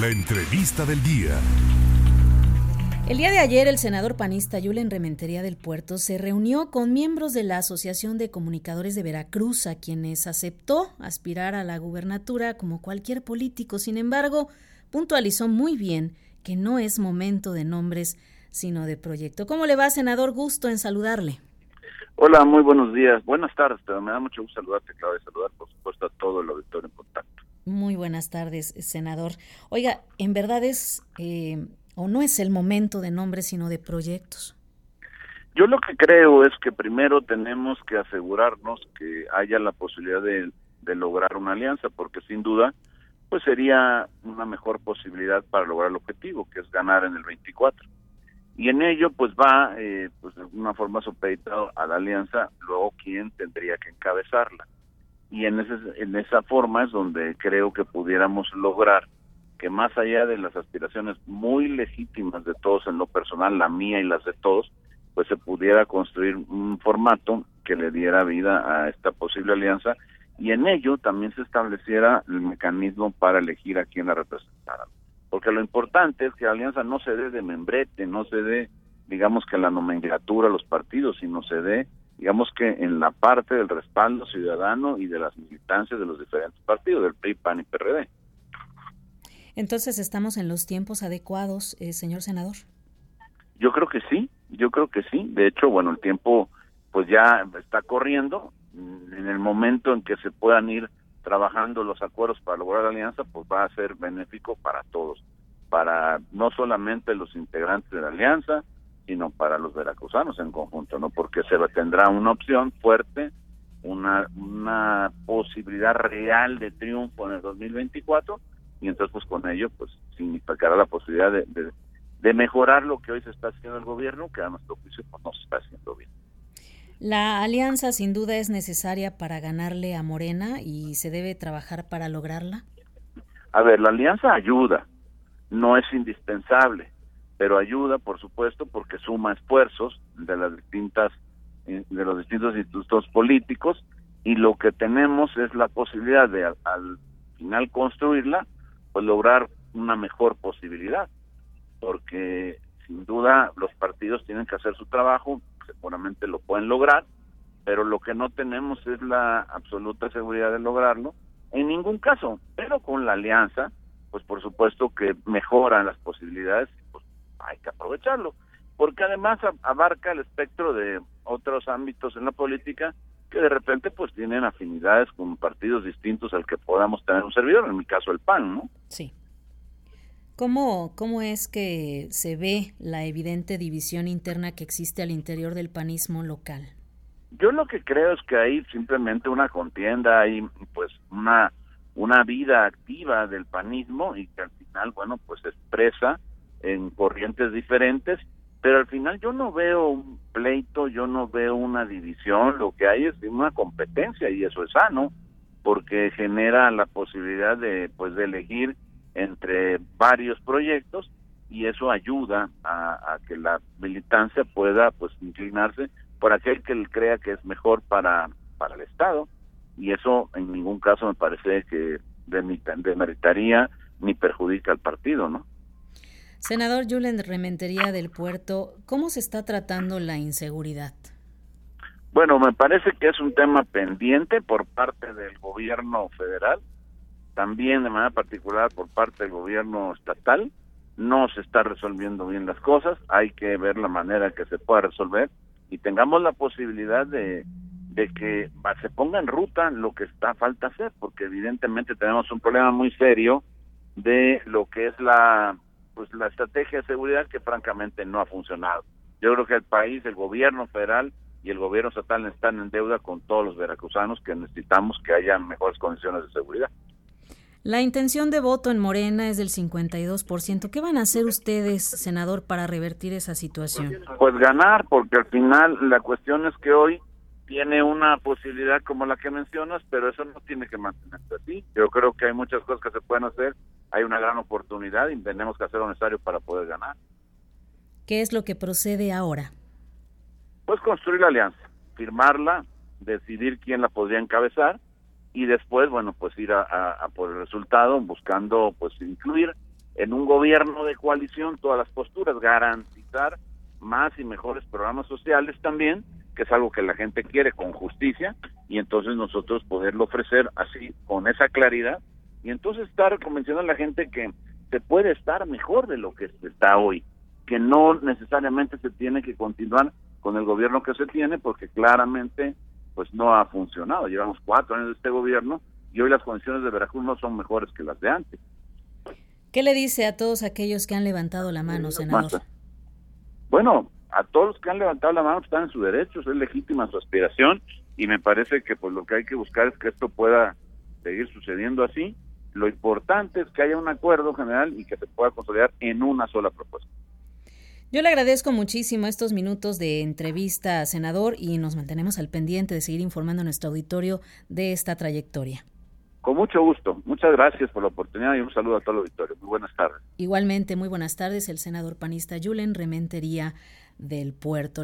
La entrevista del día. El día de ayer, el senador panista Yulen Rementería del Puerto se reunió con miembros de la Asociación de Comunicadores de Veracruz, a quienes aceptó aspirar a la gubernatura como cualquier político. Sin embargo, puntualizó muy bien que no es momento de nombres, sino de proyecto. ¿Cómo le va, senador? Gusto en saludarle. Hola, muy buenos días. Buenas tardes, pero me da mucho gusto saludarte, claro, de saludar, por supuesto, a todo el auditorio en contacto. Muy buenas tardes, senador. Oiga, ¿en verdad es eh, o no es el momento de nombres, sino de proyectos? Yo lo que creo es que primero tenemos que asegurarnos que haya la posibilidad de, lograr una alianza, porque sin duda, pues sería una mejor posibilidad para lograr el objetivo, que es ganar en el 24. Y en ello, pues va, eh, pues de alguna forma supeditado a la alianza, luego quién tendría que encabezarla y en, ese, en esa forma es donde creo que pudiéramos lograr que más allá de las aspiraciones muy legítimas de todos en lo personal, la mía y las de todos, pues se pudiera construir un formato que le diera vida a esta posible alianza y en ello también se estableciera el mecanismo para elegir a quien la representara. Porque lo importante es que la alianza no se dé de membrete, no se dé, digamos que la nomenclatura los partidos, sino se dé digamos que en la parte del respaldo ciudadano y de las militancias de los diferentes partidos, del PRI, PAN y PRD. Entonces, ¿estamos en los tiempos adecuados, eh, señor senador? Yo creo que sí, yo creo que sí. De hecho, bueno, el tiempo pues ya está corriendo. En el momento en que se puedan ir trabajando los acuerdos para lograr la alianza, pues va a ser benéfico para todos, para no solamente los integrantes de la alianza, sino para los veracruzanos en conjunto, ¿no? Porque se tendrá una opción fuerte, una, una posibilidad real de triunfo en el 2024 y entonces pues con ello pues significará la posibilidad de, de, mejorar lo que hoy se está haciendo el gobierno, que a nuestro juicio pues no se está haciendo bien. La alianza sin duda es necesaria para ganarle a Morena y se debe trabajar para lograrla. A ver, la alianza ayuda, no es indispensable pero ayuda, por supuesto, porque suma esfuerzos de las distintas eh, de los distintos institutos políticos y lo que tenemos es la posibilidad de al, final construirla, pues lograr una mejor posibilidad, porque sin duda los partidos tienen que hacer su trabajo, seguramente lo pueden lograr, pero lo que no tenemos es la absoluta seguridad de lograrlo en ningún caso, pero con la alianza, pues por supuesto que mejoran las posibilidades hay que aprovecharlo, porque además abarca el espectro de otros ámbitos en la política que de repente pues tienen afinidades con partidos distintos al que podamos tener un servidor, en mi caso el PAN, ¿no? Sí. ¿Cómo, ¿Cómo es que se ve la evidente división interna que existe al interior del panismo local? Yo lo que creo es que hay simplemente una contienda, hay pues una, una vida activa del panismo y que al final, bueno, pues expresa en corrientes diferentes, pero al final yo no veo un pleito, yo no veo una división, lo que hay es una competencia y eso es sano, porque genera la posibilidad de pues de elegir entre varios proyectos y eso ayuda a, que la militancia pueda pues inclinarse por aquel que él crea que es mejor para para el estado y eso en ningún caso me parece que demeritaría ni perjudica al partido, ¿no? Senador Julen Rementería del Puerto, ¿cómo se está tratando la inseguridad? Bueno, me parece que es un tema pendiente por parte del gobierno federal, también de manera particular por parte del gobierno estatal. No se está resolviendo bien las cosas, hay que ver la manera que se pueda resolver y tengamos la posibilidad de, de que se ponga en ruta lo que está falta hacer, porque evidentemente tenemos un problema muy serio de lo que es la pues la estrategia de seguridad que francamente no ha funcionado. Yo creo que el país, el gobierno federal y el gobierno estatal están en deuda con todos los veracruzanos que necesitamos que haya mejores condiciones de seguridad. La intención de voto en Morena es del 52%. ¿Qué van a hacer ustedes, senador, para revertir esa situación? Pues ganar, porque al final la cuestión es que hoy tiene una posibilidad como la que mencionas, pero eso no tiene que mantenerse así. Yo creo que hay muchas cosas que se pueden hacer, hay una gran oportunidad y tenemos que hacer lo necesario para poder ganar. ¿Qué es lo que procede ahora? Pues construir la alianza, firmarla, decidir quién la podría encabezar y después, bueno, pues ir a, por el resultado buscando pues incluir en un gobierno de coalición todas las posturas, garantizar más y mejores programas sociales también, que es algo que la gente quiere con justicia, y entonces nosotros poderlo ofrecer así, con esa claridad, y entonces estar convenciendo a la gente que se puede estar mejor de lo que está hoy, que no necesariamente se tiene que continuar con el gobierno que se tiene, porque claramente pues no ha funcionado. Llevamos cuatro años de este gobierno y hoy las condiciones de Veracruz no son mejores que las de antes. ¿Qué le dice a todos aquellos que han levantado la mano, senador? Bueno, a todos los que han levantado la mano están en su derecho, es legítima su aspiración y me parece que pues lo que hay que buscar es que esto pueda seguir sucediendo así. Lo importante es que haya un acuerdo general y que se pueda consolidar en una sola propuesta. Yo le agradezco muchísimo estos minutos de entrevista, senador, y nos mantenemos al pendiente de seguir informando a nuestro auditorio de esta trayectoria. Con mucho gusto. Muchas gracias por la oportunidad y un saludo a todo el auditorio. Muy buenas tardes. Igualmente, muy buenas tardes. El senador panista Yulen Rementería del Puerto.